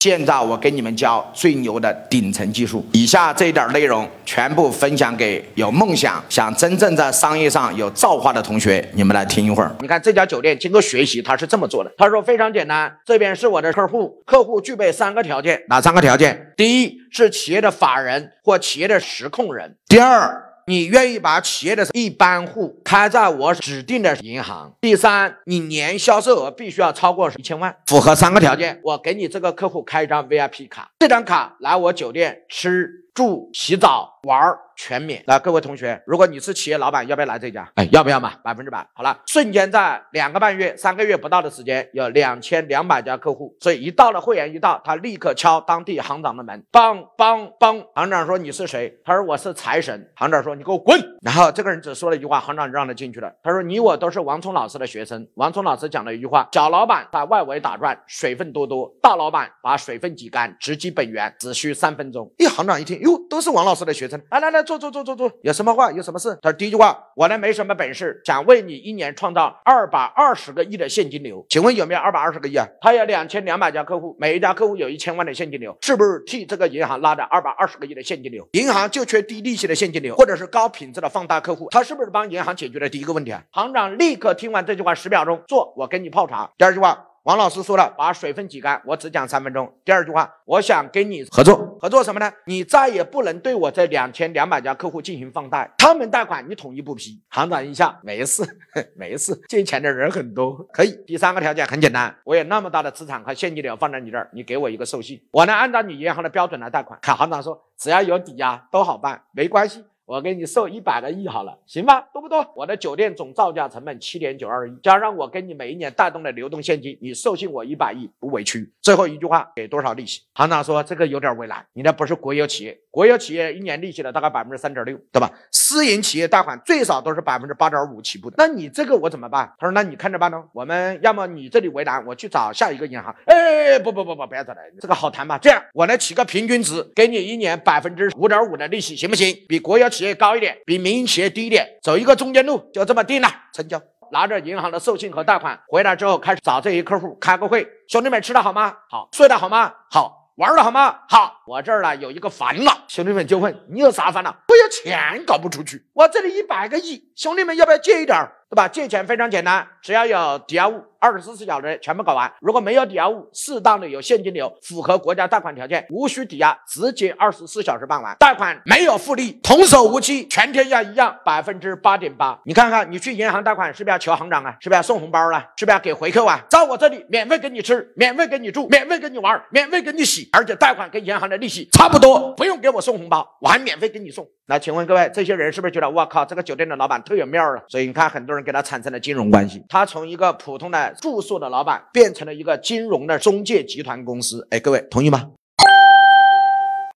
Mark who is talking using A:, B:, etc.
A: 现在我给你们教最牛的顶层技术。以下这一点内容全部分享给有梦想、想真正在商业上有造化的同学，你们来听一会儿。你看这家酒店经过学习，他是这么做的。他说非常简单，这边是我的客户，客户具备三个条件，哪三个条件？第一是企业的法人或企业的实控人。第二。你愿意把企业的一般户开在我指定的银行？第三，你年销售额必须要超过一千万，符合三个条件，我给你这个客户开一张 VIP 卡，这张卡来我酒店吃。住、洗澡、玩儿全免。来，各位同学，如果你是企业老板，要不要来这家？哎，要不要嘛？百分之百。好了，瞬间在两个半月、三个月不到的时间，有两千两百家客户。所以一到了会员一到，他立刻敲当地行长的门，梆梆梆。行长说你是谁？他说我是财神。行长说你给我滚。然后这个人只说了一句话，行长让他进去了。他说你我都是王聪老师的学生。王聪老师讲了一句话：小老板在外围打转，水分多多；大老板把水分挤干，直击本源，只需三分钟。一行长一听。哟，都是王老师的学生，来来来，坐坐坐坐坐，有什么话，有什么事？他说第一句话，我呢没什么本事，想为你一年创造二百二十个亿的现金流，请问有没有二百二十个亿啊？他有两千两百家客户，每一家客户有一千万的现金流，是不是替这个银行拉着二百二十个亿的现金流？银行就缺低利息的现金流，或者是高品质的放大客户，他是不是帮银行解决了第一个问题啊？行长立刻听完这句话，十秒钟坐，我给你泡茶。第二句话。王老师说了，把水分挤干，我只讲三分钟。第二句话，我想跟你合作，合作什么呢？你再也不能对我这两千两百家客户进行放贷，他们贷款你统一不批。行长一下，没事，没事，借钱的人很多，可以。第三个条件很简单，我有那么大的资产和现金流放在你这儿，你给我一个授信，我呢按照你银行的标准来贷款。行长说，只要有抵押都好办，没关系。我给你售一百个亿好了，行吧？多不多？我的酒店总造价成本七点九二亿，加上我给你每一年带动的流动现金，你授信我一百亿不委屈。最后一句话，给多少利息？行长说这个有点为难，你那不是国有企业，国有企业一年利息的大概百分之三点六，对吧？私营企业贷款最少都是百分之八点五起步的，那你这个我怎么办？他说那你看着办喽。我们要么你这里为难，我去找下一个银行。哎，不不不不，不要找了，这个好谈吧？这样我来起个平均值，给你一年百分之五点五的利息，行不行？比国有企企业高一点，比民营企业低一点，走一个中间路，就这么定了，成交。拿着银行的授信和贷款回来之后，开始找这些客户开个会。兄弟们吃的好吗？好。睡的好吗？好。玩的好吗？好。我这儿呢有一个烦恼，兄弟们就问你有啥烦恼？我要钱搞不出去，我这里一百个亿，兄弟们要不要借一点儿？对吧？借钱非常简单，只要有抵押物，二十四小时全部搞完。如果没有抵押物，适当的有现金流，符合国家贷款条件，无需抵押，直接二十四小时办完。贷款没有复利，童叟无欺，全天下一样，百分之八点八。你看看，你去银行贷款是不是要求行长啊？是不是要送红包了？是不是要给回扣啊？在我这里，免费给你吃，免费给你住，免费给你玩，免费给你洗，而且贷款跟银行的利息差不多，不用给我送红包，我还免费给你送。那请问各位，这些人是不是觉得我靠，这个酒店的老板特有面儿啊？所以你看，很多人给他产生了金融关系，他从一个普通的住宿的老板变成了一个金融的中介集团公司。哎，各位同意吗？